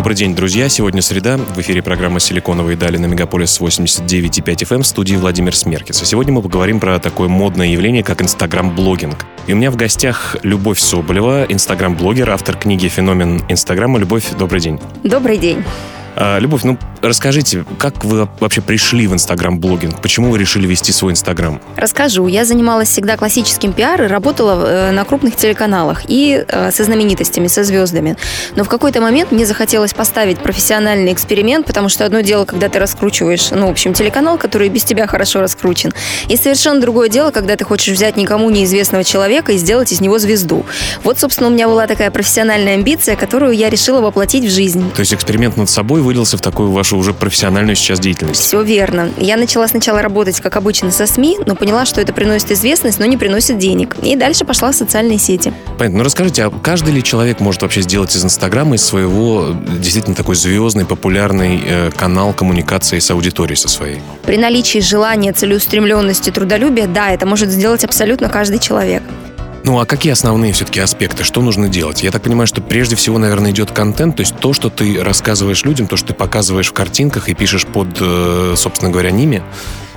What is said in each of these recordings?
Добрый день, друзья. Сегодня среда. В эфире программа «Силиконовые дали» на Мегаполис 89,5 FM в студии Владимир Смеркис. И сегодня мы поговорим про такое модное явление, как инстаграм-блогинг. И у меня в гостях Любовь Соболева, инстаграм-блогер, автор книги «Феномен Инстаграма». Любовь, добрый день. Добрый день. А, Любовь, ну расскажите, как вы вообще пришли в инстаграм-блогинг? Почему вы решили вести свой инстаграм? Расскажу. Я занималась всегда классическим пиар и работала э, на крупных телеканалах и э, со знаменитостями, со звездами. Но в какой-то момент мне захотелось поставить профессиональный эксперимент, потому что одно дело, когда ты раскручиваешь, ну, в общем, телеканал, который без тебя хорошо раскручен, и совершенно другое дело, когда ты хочешь взять никому неизвестного человека и сделать из него звезду. Вот, собственно, у меня была такая профессиональная амбиция, которую я решила воплотить в жизнь. То есть эксперимент над собой вылился в такую вашу уже профессиональную сейчас деятельность. Все верно. Я начала сначала работать, как обычно, со СМИ, но поняла, что это приносит известность, но не приносит денег. И дальше пошла в социальные сети. Понятно. Ну расскажите, а каждый ли человек может вообще сделать из Инстаграма, из своего действительно такой звездный, популярный э, канал коммуникации с аудиторией со своей? При наличии желания, целеустремленности, трудолюбия, да, это может сделать абсолютно каждый человек. Ну а какие основные все-таки аспекты? Что нужно делать? Я так понимаю, что прежде всего, наверное, идет контент, то есть то, что ты рассказываешь людям, то, что ты показываешь в картинках и пишешь под, э, собственно говоря, ними.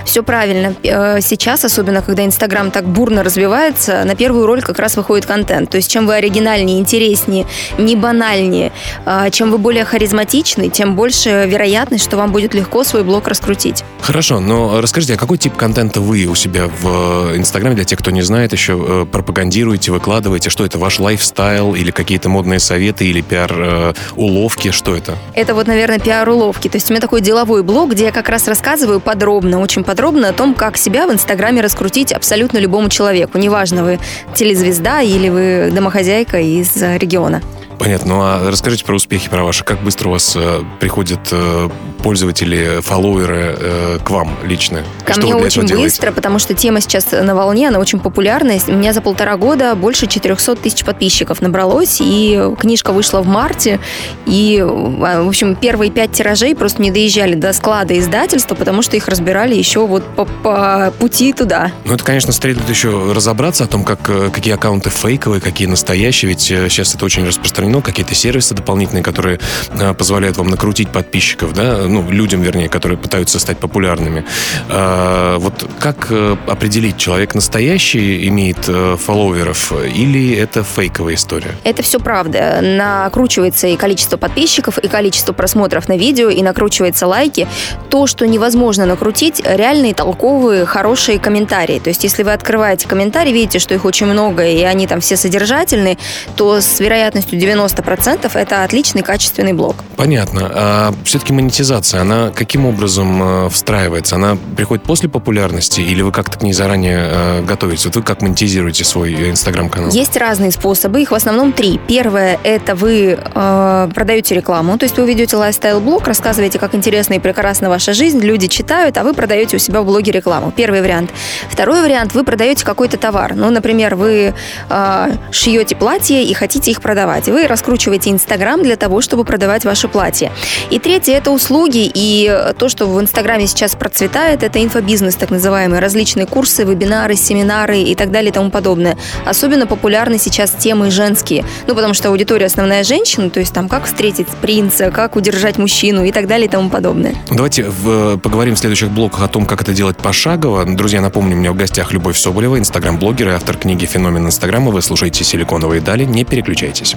Все правильно. Э, сейчас, особенно когда Инстаграм так бурно развивается, на первую роль как раз выходит контент. То есть чем вы оригинальнее, интереснее, не банальнее, э, чем вы более харизматичны, тем больше вероятность, что вам будет легко свой блог раскрутить. Хорошо, но расскажите, а какой тип контента вы у себя в Инстаграме, для тех, кто не знает, еще э, пропагандируете, выкладываете? Что это, ваш лайфстайл или какие-то модные советы или пиар-уловки? Что это? Это вот, наверное, пиар-уловки. То есть у меня такой деловой блог, где я как раз рассказываю подробно, очень подробно подробно о том, как себя в Инстаграме раскрутить абсолютно любому человеку. Неважно, вы телезвезда или вы домохозяйка из региона. Понятно. Ну а расскажите про успехи, про ваши. Как быстро у вас э, приходят э, пользователи, фолловеры э, к вам лично? Ко что мне очень быстро, потому что тема сейчас на волне, она очень популярная. У меня за полтора года больше 400 тысяч подписчиков набралось, и книжка вышла в марте, и, в общем, первые пять тиражей просто не доезжали до склада издательства, потому что их разбирали еще вот по, по пути туда. Ну, это, конечно, следует еще разобраться о том, как, э, какие аккаунты фейковые, какие настоящие, ведь э, сейчас это очень распространено, какие-то сервисы дополнительные, которые э, позволяют вам накрутить подписчиков, да, ну, людям, вернее, которые пытаются стать популярными. А, вот как э, определить, человек настоящий имеет э, фолловеров или это фейковая история? Это все правда. Накручивается и количество подписчиков, и количество просмотров на видео, и накручивается лайки. То, что невозможно накрутить, реальные, толковые, хорошие комментарии. То есть, если вы открываете комментарии, видите, что их очень много, и они там все содержательные, то с вероятностью 90% это отличный, качественный блог. Понятно. А все-таки монетизация она каким образом э, встраивается? Она приходит после популярности или вы как-то к ней заранее э, готовитесь? Вот вы как монетизируете свой инстаграм-канал? Есть разные способы, их в основном три. Первое – это вы э, продаете рекламу, то есть вы ведете лайфстайл-блог, рассказываете, как интересна и прекрасна ваша жизнь, люди читают, а вы продаете у себя в блоге рекламу. Первый вариант. Второй вариант – вы продаете какой-то товар. Ну, например, вы э, шьете платье и хотите их продавать. Вы раскручиваете Инстаграм для того, чтобы продавать ваши платья. И третье – это услуги. И то, что в Инстаграме сейчас процветает, это инфобизнес, так называемый. Различные курсы, вебинары, семинары и так далее и тому подобное. Особенно популярны сейчас темы женские. Ну, потому что аудитория основная женщина, то есть там как встретить принца, как удержать мужчину и так далее и тому подобное. Давайте в, поговорим в следующих блоках о том, как это делать пошагово. Друзья, напомню, у меня в гостях Любовь Соболева, инстаграм-блогер и автор книги «Феномен Инстаграма». Вы слушаете «Силиконовые дали». Не переключайтесь.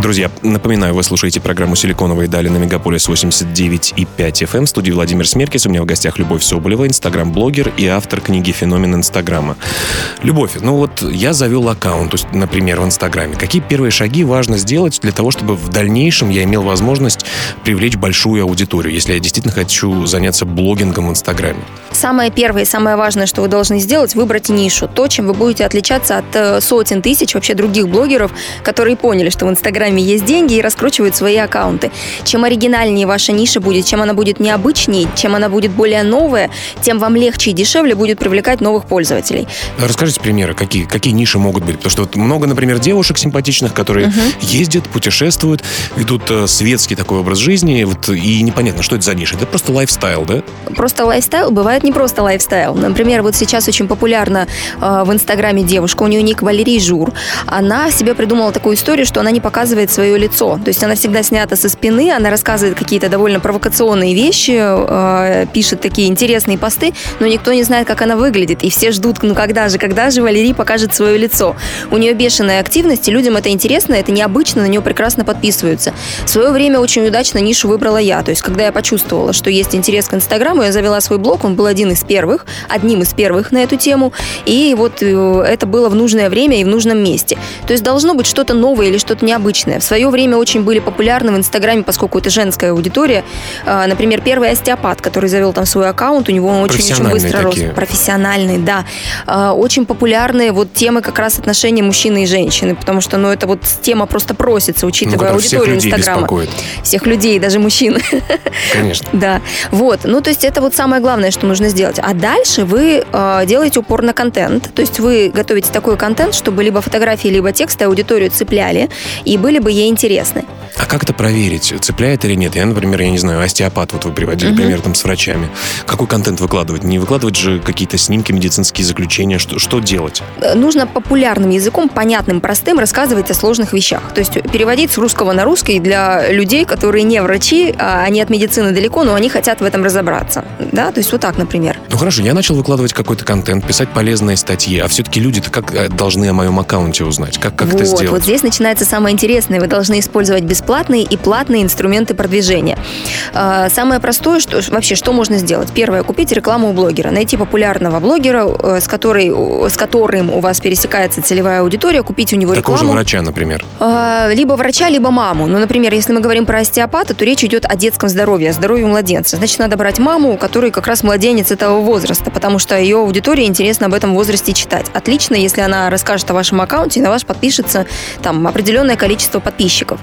Друзья, напоминаю, вы слушаете программу «Силиконовые дали» на Мегаполис 89,5 FM. В студии Владимир Смеркис. У меня в гостях Любовь Соболева, инстаграм-блогер и автор книги «Феномен Инстаграма». Любовь, ну вот я завел аккаунт, например, в Инстаграме. Какие первые шаги важно сделать для того, чтобы в дальнейшем я имел возможность привлечь большую аудиторию, если я действительно хочу заняться блогингом в Инстаграме? Самое первое и самое важное, что вы должны сделать, выбрать нишу. То, чем вы будете отличаться от э, сотен тысяч вообще других блогеров, которые поняли, что в Инстаграме Инстаграме есть деньги и раскручивают свои аккаунты. Чем оригинальнее ваша ниша будет, чем она будет необычнее, чем она будет более новая, тем вам легче и дешевле будет привлекать новых пользователей. Расскажите примеры, какие, какие ниши могут быть? Потому что вот много, например, девушек симпатичных, которые uh-huh. ездят, путешествуют, ведут э, светский такой образ жизни, вот, и непонятно, что это за ниша. Это просто lifestyle, да? Просто lifestyle бывает не просто lifestyle. Например, вот сейчас очень популярна э, в Инстаграме девушка, у нее ник Валерий Жур. Она себе придумала такую историю, что она не показывает свое лицо. То есть она всегда снята со спины, она рассказывает какие-то довольно провокационные вещи, э, пишет такие интересные посты, но никто не знает, как она выглядит. И все ждут, ну когда же, когда же Валерий покажет свое лицо. У нее бешеная активность, и людям это интересно, это необычно, на нее прекрасно подписываются. В свое время очень удачно нишу выбрала я. То есть, когда я почувствовала, что есть интерес к Инстаграму, я завела свой блог, он был один из первых, одним из первых на эту тему. И вот э, это было в нужное время и в нужном месте. То есть должно быть что-то новое или что-то необычное. В свое время очень были популярны в Инстаграме, поскольку это женская аудитория. А, например, первый остеопат, который завел там свой аккаунт, у него он очень-очень быстро такие. рос. Профессиональный, да. А, очень популярные вот темы как раз отношения мужчины и женщины, потому что, ну, это вот тема просто просится, учитывая ну, аудиторию всех Инстаграма. Беспокоит. Всех людей, даже мужчин. Конечно. Да. Вот. Ну, то есть это вот самое главное, что нужно сделать. А дальше вы э, делаете упор на контент. То есть вы готовите такой контент, чтобы либо фотографии, либо тексты аудиторию цепляли и были бы ей интересны. А как это проверить, цепляет или нет? Я, например, я не знаю, остеопат, вот вы приводили угу. пример там с врачами. Какой контент выкладывать? Не выкладывать же какие-то снимки, медицинские заключения? Что, что делать? Э, нужно популярным языком, понятным, простым, рассказывать о сложных вещах. То есть переводить с русского на русский для людей, которые не врачи, а они от медицины далеко, но они хотят в этом разобраться. Да, то есть вот так, например. Ну хорошо, я начал выкладывать какой-то контент, писать полезные статьи, а все-таки люди-то как э, должны о моем аккаунте узнать? Как, как вот, это сделать? Вот здесь начинается самое интересное. Вы должны использовать бесплатные и платные инструменты продвижения. А, самое простое, что вообще, что можно сделать? Первое, купить рекламу у блогера. Найти популярного блогера, э, с, которой, с которым у вас пересекается целевая аудитория, купить у него Такого рекламу. же врача, например. А, либо врача, либо маму. Ну, например, если мы говорим про остеопата, то речь идет о детском здоровье, о здоровье младенца. Значит, надо брать маму, у которой как раз младенец этого возраста, потому что ее аудитории интересно об этом возрасте читать. Отлично, если она расскажет о вашем аккаунте и на ваш подпишется там определенное количество подписчиков.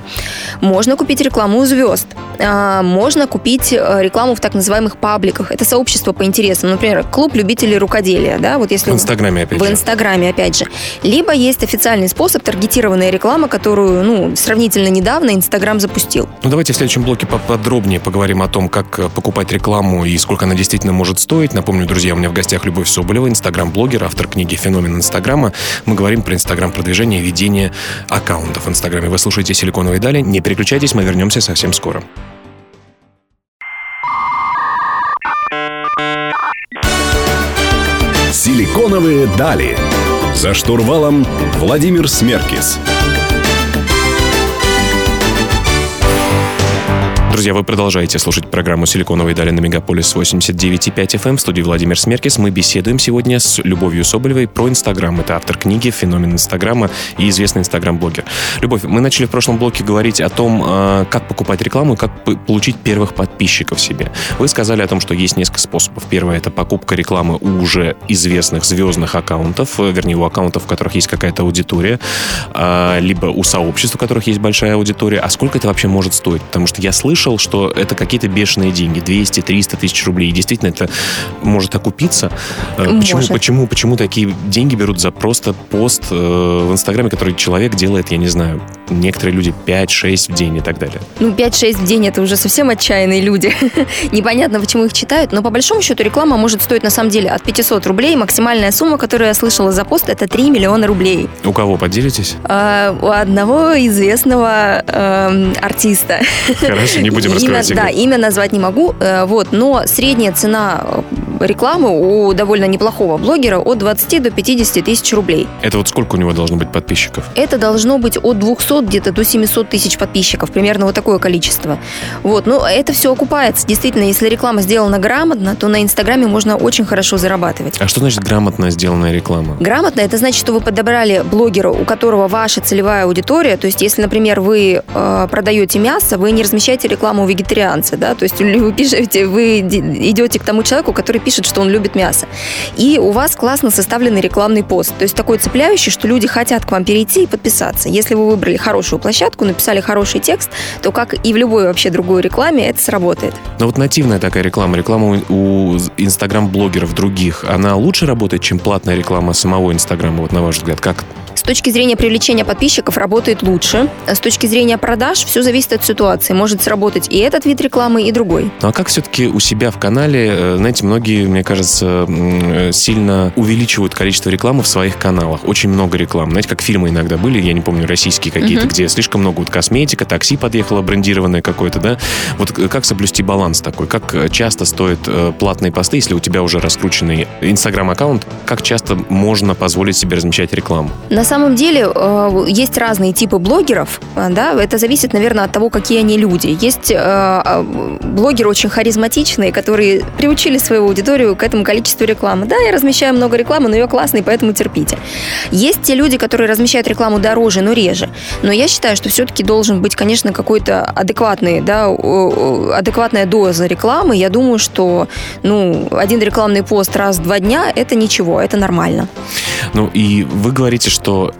Можно купить рекламу у звезд. А, можно купить э, рекламу в так называемых пабликах. Это сообщество по интересам. Например, клуб любителей рукоделия. Да? Вот если в Инстаграме, опять в же. Инстаграме, опять же. Либо есть официальный способ таргетированная реклама, которую ну, сравнительно недавно Инстаграм запустил. Ну, давайте в следующем блоке поподробнее поговорим о том, как э, покупать рекламу и сколько она действительно может стоить. Напомню, друзья, у меня в гостях Любовь Соболева, инстаграм-блогер, автор книги «Феномен Инстаграма». Мы говорим про инстаграм-продвижение и ведение аккаунтов в Инстаграме. Вы слушаете «Силиконовые дали». Не переключайтесь, мы вернемся совсем скоро. «Силиконовые дали». За штурвалом Владимир Смеркис. Друзья, вы продолжаете слушать программу «Силиконовые дали» на Мегаполис 89,5 FM. Эм. В студии Владимир Смеркис. Мы беседуем сегодня с Любовью Соболевой про Инстаграм. Это автор книги «Феномен Инстаграма» и известный Инстаграм-блогер. Любовь, мы начали в прошлом блоке говорить о том, а, как покупать рекламу и как получить первых подписчиков себе. Вы сказали о том, что есть несколько способов. Первое — это покупка рекламы у уже известных звездных аккаунтов, э, вернее, у аккаунтов, в которых есть какая-то аудитория, а, либо у сообществ, у которых есть большая аудитория. А сколько это вообще может стоить? Потому что я слышал, слышал, что это какие-то бешеные деньги, 200-300 тысяч рублей. Действительно, это может окупиться. Э, почему, может. почему, почему такие деньги берут за просто пост э, в Инстаграме, который человек делает, я не знаю, некоторые люди 5-6 в день и так далее? Ну, 5-6 в день это уже совсем отчаянные люди. Непонятно, почему их читают, но по большому счету реклама может стоить на самом деле от 500 рублей. Максимальная сумма, которую я слышала за пост, это 3 миллиона рублей. У кого поделитесь? А, у одного известного э, артиста. Хорошо, не будем раскрывать имя, Да, имя назвать не могу, э, вот, но средняя цена э, рекламы у довольно неплохого блогера от 20 до 50 тысяч рублей. Это вот сколько у него должно быть подписчиков? Это должно быть от 200 где-то до 700 тысяч подписчиков, примерно вот такое количество. Вот, но это все окупается. Действительно, если реклама сделана грамотно, то на Инстаграме можно очень хорошо зарабатывать. А что значит грамотно сделанная реклама? Грамотно это значит, что вы подобрали блогера, у которого ваша целевая аудитория. То есть, если, например, вы э, продаете мясо, вы не размещаете рекламу у вегетарианца, да, то есть вы пишете, вы идете к тому человеку, который пишет, что он любит мясо. И у вас классно составленный рекламный пост. То есть такой цепляющий, что люди хотят к вам перейти и подписаться. Если вы выбрали хорошую площадку, написали хороший текст, то как и в любой вообще другой рекламе это сработает. Но вот нативная такая реклама, реклама у инстаграм-блогеров других, она лучше работает, чем платная реклама самого Инстаграма, вот на ваш взгляд, как точки зрения привлечения подписчиков работает лучше. С точки зрения продаж все зависит от ситуации. Может сработать и этот вид рекламы, и другой. Ну а как все-таки у себя в канале, э, знаете, многие, мне кажется, э, сильно увеличивают количество рекламы в своих каналах. Очень много рекламы. Знаете, как фильмы иногда были, я не помню, российские какие-то, uh-huh. где слишком много вот косметика, такси подъехало брендированное какое-то, да? Вот как соблюсти баланс такой? Как часто стоят э, платные посты, если у тебя уже раскрученный инстаграм-аккаунт? Как часто можно позволить себе размещать рекламу? На самом деле э, есть разные типы блогеров, э, да, это зависит, наверное, от того, какие они люди. Есть э, блогеры очень харизматичные, которые приучили свою аудиторию к этому количеству рекламы. Да, я размещаю много рекламы, но ее классный, поэтому терпите. Есть те люди, которые размещают рекламу дороже, но реже. Но я считаю, что все-таки должен быть, конечно, какой-то адекватный, да, адекватная доза рекламы. Я думаю, что ну, один рекламный пост раз в два дня – это ничего, это нормально. Ну и вы говорите, что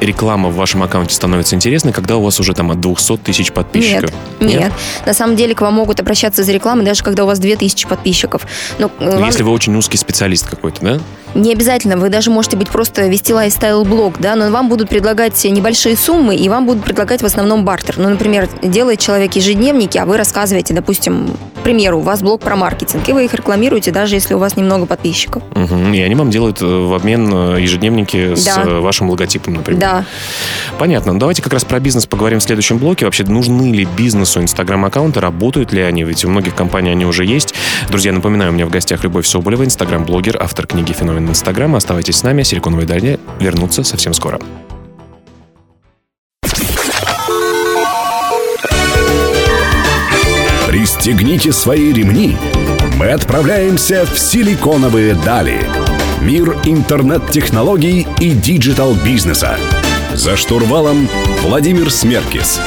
реклама в вашем аккаунте становится интересной, когда у вас уже там от 200 тысяч подписчиков? Нет, нет, нет. На самом деле к вам могут обращаться за рекламой, даже когда у вас 2000 подписчиков. Но, э, вам... Если вы очень узкий специалист какой-то, да? Не обязательно, вы даже можете быть просто вести лайфстайл-блог, да, но вам будут предлагать небольшие суммы, и вам будут предлагать в основном бартер. Ну, например, делает человек ежедневники, а вы рассказываете, допустим, к примеру, у вас блог про маркетинг, и вы их рекламируете, даже если у вас немного подписчиков. Угу. И они вам делают э, в обмен э, ежедневники да. с вашим логотипом, например. Да. Понятно. Ну, давайте как раз про бизнес поговорим в следующем блоке. Вообще, нужны ли бизнесу инстаграм-аккаунты, работают ли они? Ведь у многих компаний они уже есть. Друзья, напоминаю, у меня в гостях Любовь Соболева, инстаграм-блогер, автор книги «Феномен Инстаграма». Оставайтесь с нами. Силиконовые дальни вернутся совсем скоро. Пристегните свои ремни. Мы отправляемся в силиконовые дали. Мир интернет-технологий и диджитал-бизнеса. За штурвалом Владимир Смеркис.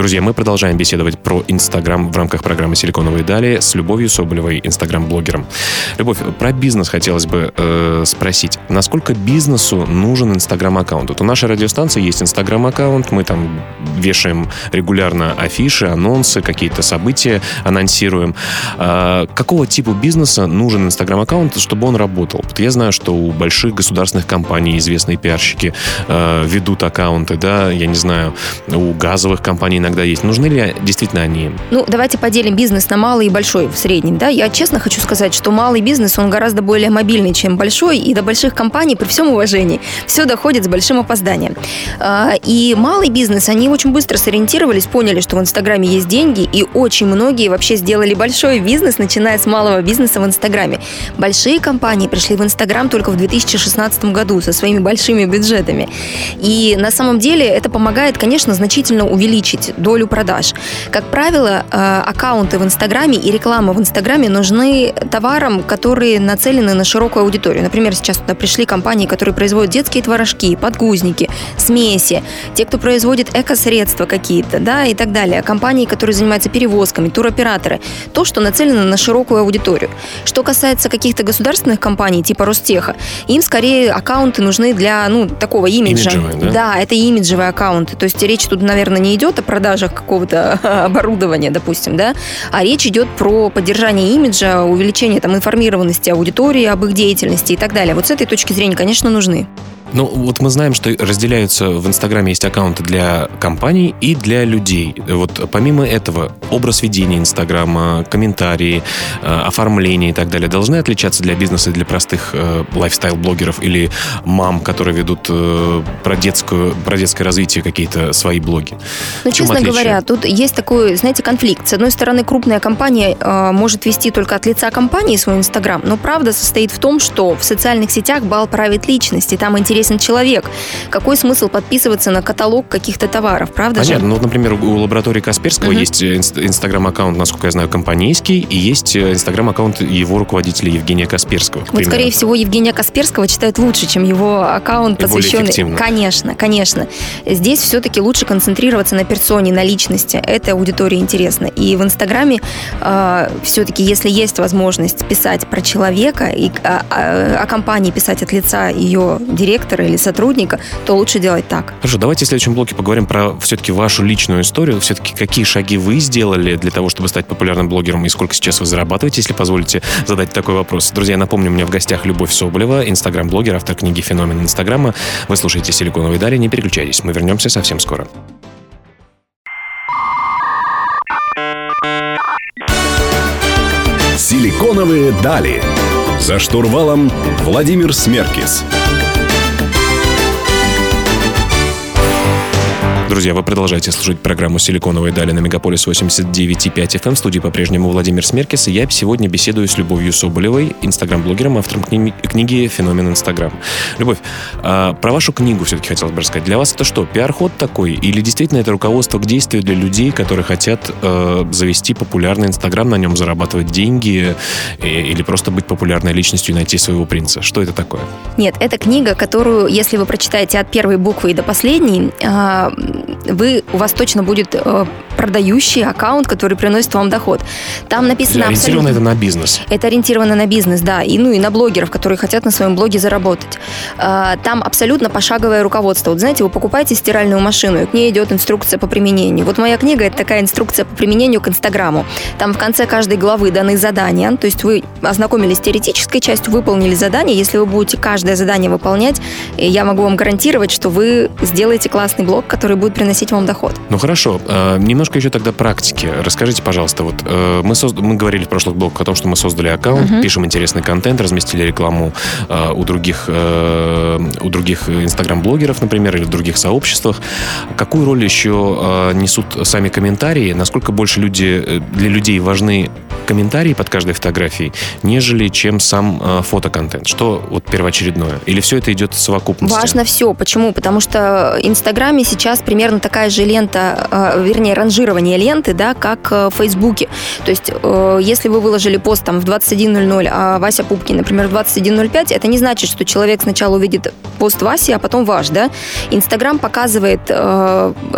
Друзья, мы продолжаем беседовать про Инстаграм в рамках программы «Силиконовые дали» с Любовью Соболевой, Инстаграм-блогером. Любовь, про бизнес хотелось бы э, спросить. Насколько бизнесу нужен Инстаграм-аккаунт? Вот у нашей радиостанции есть Инстаграм-аккаунт, мы там вешаем регулярно афиши, анонсы, какие-то события анонсируем. А, какого типа бизнеса нужен Инстаграм-аккаунт, чтобы он работал? Вот я знаю, что у больших государственных компаний известные пиарщики э, ведут аккаунты, да, я не знаю, у газовых компаний иногда есть. Нужны ли действительно они? Ну, давайте поделим бизнес на малый и большой в среднем. Да? Я честно хочу сказать, что малый бизнес, он гораздо более мобильный, чем большой, и до больших компаний, при всем уважении, все доходит с большим опозданием. А, и малый бизнес, они очень быстро сориентировались, поняли, что в Инстаграме есть деньги, и очень многие вообще сделали большой бизнес, начиная с малого бизнеса в Инстаграме. Большие компании пришли в Инстаграм только в 2016 году со своими большими бюджетами. И на самом деле это помогает, конечно, значительно увеличить долю продаж. Как правило, э, аккаунты в Инстаграме и реклама в Инстаграме нужны товарам, которые нацелены на широкую аудиторию. Например, сейчас туда пришли компании, которые производят детские творожки, подгузники, смеси, те, кто производит эко-средства какие-то, да, и так далее. Компании, которые занимаются перевозками, туроператоры. То, что нацелено на широкую аудиторию. Что касается каких-то государственных компаний, типа Ростеха, им скорее аккаунты нужны для, ну, такого имиджа. Имиджевые, да? Да, это имиджевые аккаунты. То есть речь тут, наверное, не идет о продаже продажах какого-то оборудования, допустим, да, а речь идет про поддержание имиджа, увеличение там информированности аудитории об их деятельности и так далее. Вот с этой точки зрения, конечно, нужны. Ну, вот мы знаем, что разделяются в Инстаграме есть аккаунты для компаний и для людей. Вот помимо этого, образ ведения Инстаграма, комментарии, э, оформление и так далее должны отличаться для бизнеса и для простых э, лайфстайл-блогеров или мам, которые ведут э, про, детскую, про детское развитие какие-то свои блоги? Ну, честно отличие? говоря, тут есть такой, знаете, конфликт. С одной стороны, крупная компания э, может вести только от лица компании свой Инстаграм, но правда состоит в том, что в социальных сетях бал правит личности, там интересно интересен человек. Какой смысл подписываться на каталог каких-то товаров, правда Понятно. же? Ну, например, у лаборатории Касперского угу. есть инстаграм-аккаунт, насколько я знаю, компанейский, и есть э, инстаграм-аккаунт его руководителя Евгения Касперского. Вот, скорее всего, Евгения Касперского читают лучше, чем его аккаунт, посвященный... Конечно, конечно. Здесь все-таки лучше концентрироваться на персоне, на личности. Это аудитории интересно. И в Инстаграме э, все-таки, если есть возможность писать про человека и э, о компании писать от лица ее директора, директора или сотрудника, то лучше делать так. Хорошо, давайте в следующем блоке поговорим про все-таки вашу личную историю. Все-таки какие шаги вы сделали для того, чтобы стать популярным блогером и сколько сейчас вы зарабатываете, если позволите задать такой вопрос. Друзья, напомню, у меня в гостях Любовь Соболева, инстаграм-блогер, автор книги «Феномен Инстаграма». Вы слушаете «Силиконовые дали», не переключайтесь, мы вернемся совсем скоро. «Силиконовые дали». За штурвалом Владимир Смеркис. Друзья, вы продолжаете слушать программу «Силиконовые дали» на Мегаполис 89,5 FM. В студии по-прежнему Владимир Смеркис. И я сегодня беседую с Любовью Соболевой, инстаграм-блогером, автором кни- книги «Феномен Инстаграм». Любовь, а, про вашу книгу все-таки хотелось бы рассказать. Для вас это что, пиар-ход такой? Или действительно это руководство к действию для людей, которые хотят э, завести популярный Инстаграм, на нем зарабатывать деньги э, или просто быть популярной личностью и найти своего принца? Что это такое? Нет, это книга, которую, если вы прочитаете от первой буквы и до последней, а, вы, у вас точно будет э, продающий аккаунт, который приносит вам доход. Там написано Ориентировано это на бизнес. Это ориентировано на бизнес, да, и, ну и на блогеров, которые хотят на своем блоге заработать. А, там абсолютно пошаговое руководство. Вот знаете, вы покупаете стиральную машину, и к ней идет инструкция по применению. Вот моя книга – это такая инструкция по применению к Инстаграму. Там в конце каждой главы даны задания, то есть вы ознакомились с теоретической частью, выполнили задание. Если вы будете каждое задание выполнять, я могу вам гарантировать, что вы сделаете классный блог, который будет приносить вам доход. Ну хорошо, э, немножко еще тогда практики. Расскажите, пожалуйста, вот э, мы, созд... мы говорили в прошлых блоках о том, что мы создали аккаунт, uh-huh. пишем интересный контент, разместили рекламу э, у других, у других инстаграм-блогеров, например, или в других сообществах. Какую роль еще несут сами комментарии? Насколько больше люди, для людей важны комментарии под каждой фотографией, нежели чем сам фотоконтент? Что вот первоочередное? Или все это идет в совокупности? Важно все. Почему? Потому что в Инстаграме сейчас примерно такая же лента, э, вернее, ранжирование ленты, да, как э, в Фейсбуке. То есть, э, если вы выложили пост там в 21.00, а Вася Пупкин, например, в 21.05, это не значит, что человек сначала увидит пост Васи, а потом ваш, да? Инстаграм показывает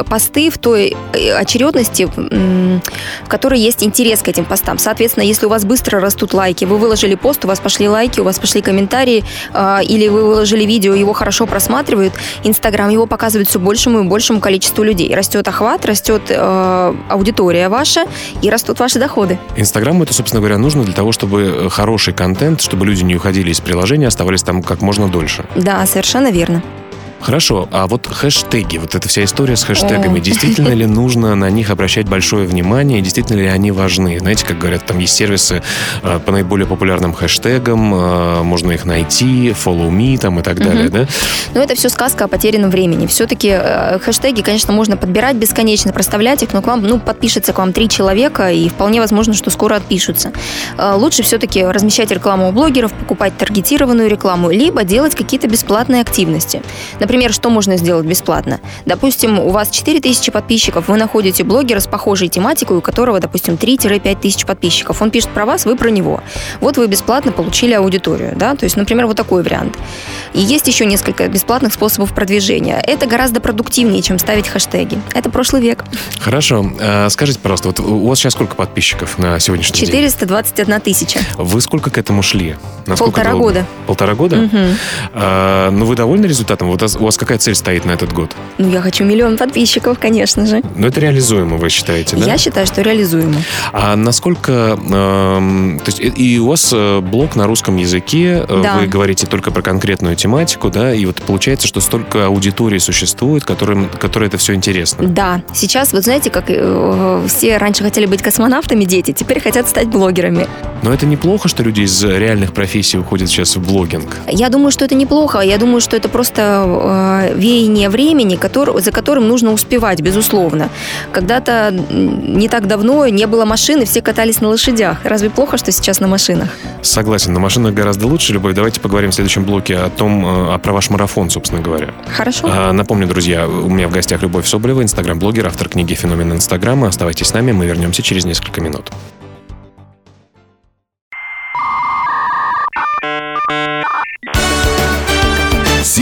посты в той очередности, в которой есть интерес к этим постам. Соответственно, если у вас быстро растут лайки, вы выложили пост, у вас пошли лайки, у вас пошли комментарии, или вы выложили видео, его хорошо просматривают, Инстаграм его показывает все большему и большему количеству людей. Растет охват, растет э, аудитория ваша, и растут ваши доходы. Инстаграму это, собственно говоря, нужно для того, чтобы хороший контент, чтобы люди не уходили из приложения, оставались там как можно дольше. Да, совершенно верно. Хорошо, а вот хэштеги, вот эта вся история с хэштегами, действительно ли нужно на них обращать большое внимание, действительно ли они важны? Знаете, как говорят, там есть сервисы э, по наиболее популярным хэштегам, э, можно их найти, follow me там и так далее, да? Ну, это все сказка о потерянном времени. Все-таки э, хэштеги, конечно, можно подбирать бесконечно, проставлять их, но к вам, ну, подпишется к вам три человека, и вполне возможно, что скоро отпишутся. Лучше все-таки размещать рекламу у блогеров, покупать таргетированную рекламу, либо делать какие-то бесплатные активности. Например, Например, что можно сделать бесплатно? Допустим, у вас 4000 подписчиков, вы находите блогера с похожей тематикой, у которого, допустим, 3-5 тысяч подписчиков. Он пишет про вас, вы про него. Вот вы бесплатно получили аудиторию. Да? То есть, например, вот такой вариант. И есть еще несколько бесплатных способов продвижения. Это гораздо продуктивнее, чем ставить хэштеги. Это прошлый век. Хорошо. А, скажите, пожалуйста, вот у вас сейчас сколько подписчиков на сегодняшний 421 день? 421 тысяча. Вы сколько к этому шли? Насколько Полтора долго? года. Полтора года? Угу. А, ну, вы довольны результатом? Вот у вас какая цель стоит на этот год? Ну, я хочу миллион подписчиков, конечно же. Но это реализуемо, вы считаете, да? Я считаю, что реализуемо. А насколько... Э, то есть и у вас э, блог на русском языке, э, да. вы говорите только про конкретную тематику, да, и вот получается, что столько аудитории существует, которым, которой это все интересно. Да. Сейчас, вот знаете, как э, все раньше хотели быть космонавтами, дети, теперь хотят стать блогерами. Но это неплохо, что люди из реальных профессий уходят сейчас в блогинг? Я думаю, что это неплохо. Я думаю, что это просто э, веяние времени, который, за которым нужно успевать, безусловно. Когда-то не так давно не было машины, все катались на лошадях. Разве плохо, что сейчас на машинах? Согласен, на машинах гораздо лучше. Любовь, давайте поговорим в следующем блоке о том, э, про ваш марафон, собственно говоря. Хорошо. А, напомню, друзья, у меня в гостях Любовь Соболева, инстаграм-блогер, автор книги «Феномен Инстаграма». Оставайтесь с нами, мы вернемся через несколько минут.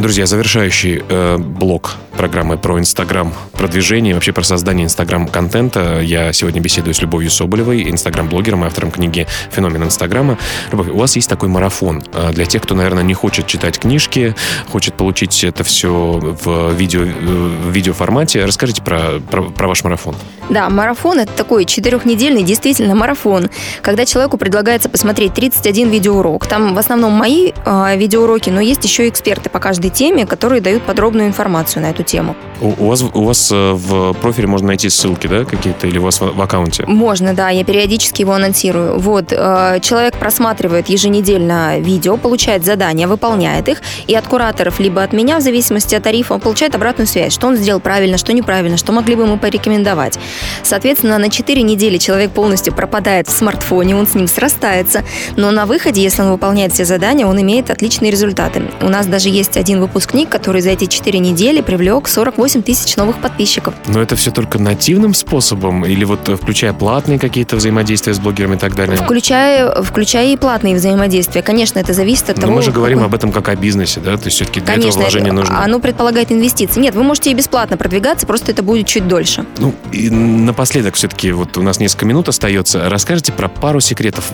Друзья, завершающий э, блок программы про Инстаграм продвижение, вообще про создание Инстаграм-контента. Я сегодня беседую с Любовью Соболевой, Инстаграм-блогером, автором книги «Феномен Инстаграма». Любовь, у вас есть такой марафон а, для тех, кто, наверное, не хочет читать книжки, хочет получить это все в, видео, в видеоформате. Расскажите про, про, про ваш марафон. Да, марафон – это такой четырехнедельный действительно марафон, когда человеку предлагается посмотреть 31 видеоурок. Там в основном мои э, видеоуроки, но есть еще эксперты по каждой теме, которые дают подробную информацию на эту тему. У, у вас, у вас э, в профиле можно найти ссылки, да, какие-то, или у вас в, в аккаунте? Можно, да, я периодически его анонсирую. Вот, э, человек просматривает еженедельно видео, получает задания, выполняет их, и от кураторов, либо от меня, в зависимости от тарифа, он получает обратную связь, что он сделал правильно, что неправильно, что могли бы ему порекомендовать. Соответственно, на 4 недели человек полностью пропадает в смартфоне, он с ним срастается, но на выходе, если он выполняет все задания, он имеет отличные результаты. У нас даже есть один выпускник, который за эти 4 недели привлек 48 тысяч новых подписчиков. Но это все только нативным способом или вот э, включая платные какие-то взаимодействия с блогерами и так далее? Включая, включая и платные взаимодействия. Конечно, это зависит от Но того... мы же говорим какой... об этом как о бизнесе, да? То есть все-таки для Конечно, этого вложения нужно. оно предполагает инвестиции. Нет, вы можете и бесплатно продвигаться, просто это будет чуть дольше. Ну, и напоследок все-таки, вот у нас несколько минут остается. Расскажите про пару секретов,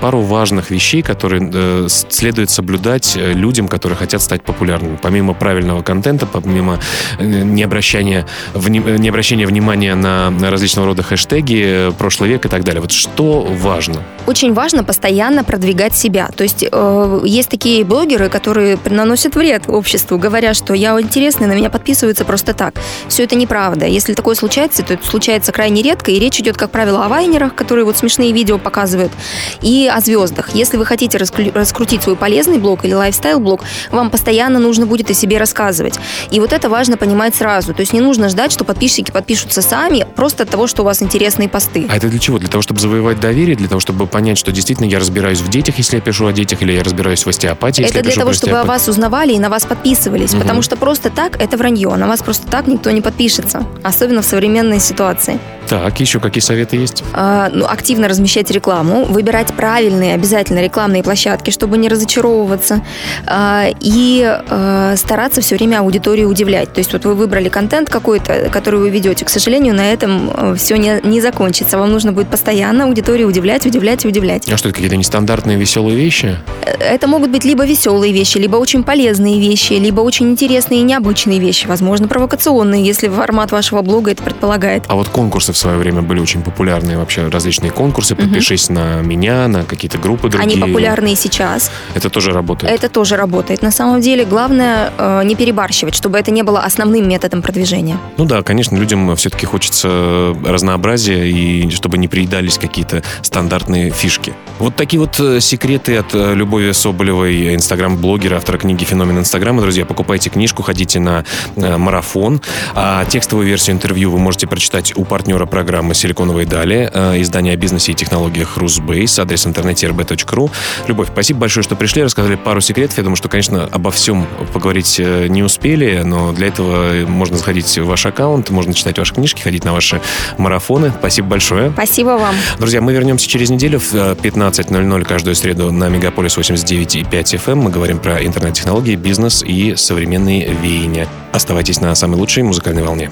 пару важных вещей, которые э, следует соблюдать э, людям, которые хотят стать популярными. Помимо правильного контента, помимо э, необращения, не обращения внимания на различного рода хэштеги, прошлый век и так далее. Вот что важно? Очень важно постоянно продвигать себя. То есть э, есть такие блогеры, которые наносят вред обществу, говоря, что я интересный, на меня подписываются просто так. Все это неправда. Если такое случается, то это случается крайне редко, и речь идет, как правило, о вайнерах, которые вот смешные видео показывают, и о звездах. Если вы хотите раскрутить свой полезный блог или лайфстайл-блог, вам постоянно нужно будет о себе рассказывать. И вот это важно понимать сразу. То есть не нужно ждать, что подписчики подпишутся сами, просто от того, что у вас интересные посты. А это для чего? Для того, чтобы завоевать доверие, для того, чтобы понять, что действительно я разбираюсь в детях, если я пишу о детях, или я разбираюсь в остеопатии, это для того, чтобы о вас узнавали и на вас подписывались, угу. потому что просто так это вранье, на вас просто так никто не подпишется, особенно в современной ситуации. Так, еще какие советы есть? А, ну, активно размещать рекламу, выбирать правильные обязательно рекламные площадки, чтобы не разочаровываться, а, и а, стараться все время аудиторию удивлять. То есть вот вы выбрали контент какой-то, который вы ведете, к сожалению, на этом э, все не, не закончится. Вам нужно будет постоянно аудиторию удивлять, удивлять и удивлять. А что это, какие-то нестандартные веселые вещи? Э, это могут быть либо веселые вещи, либо очень полезные вещи, либо очень интересные и необычные вещи, возможно, провокационные, если формат вашего блога это предполагает. А вот конкурсы в свое время были очень популярные вообще различные конкурсы. Подпишись угу. на меня, на какие-то группы другие. Они популярны и сейчас. Это тоже работает? Это тоже работает. На самом деле главное э, не перебарщивать, чтобы это не было основным методом продвижения. Ну да, конечно, людям все-таки хочется разнообразия и чтобы не приедались какие-то стандартные фишки. Вот такие вот э, секреты от э, Любови Соболевой, инстаграм-блогера, автора книги «Феномен Инстаграма». Друзья, покупайте книжку, ходите на э, марафон. А текстовую версию интервью вы можете прочитать у партнера программы «Силиконовые дали», э, издание о бизнесе и технологиях «Русбейс», адрес интернете rb.ru. Любовь, спасибо большое, что пришли, рассказали пару секретов. Я думаю, что, конечно, обо всем поговорить э, не успели, но для этого можно заходить в ваш аккаунт, можно читать ваши книжки, ходить на ваши марафоны. Спасибо большое. Спасибо вам. Друзья, мы вернемся через неделю в 15.00 э, каждую среду на Мегаполис 89.5 FM. Мы говорим про интернет-технологии, бизнес и современные веяния. Оставайтесь на самой лучшей музыкальной волне.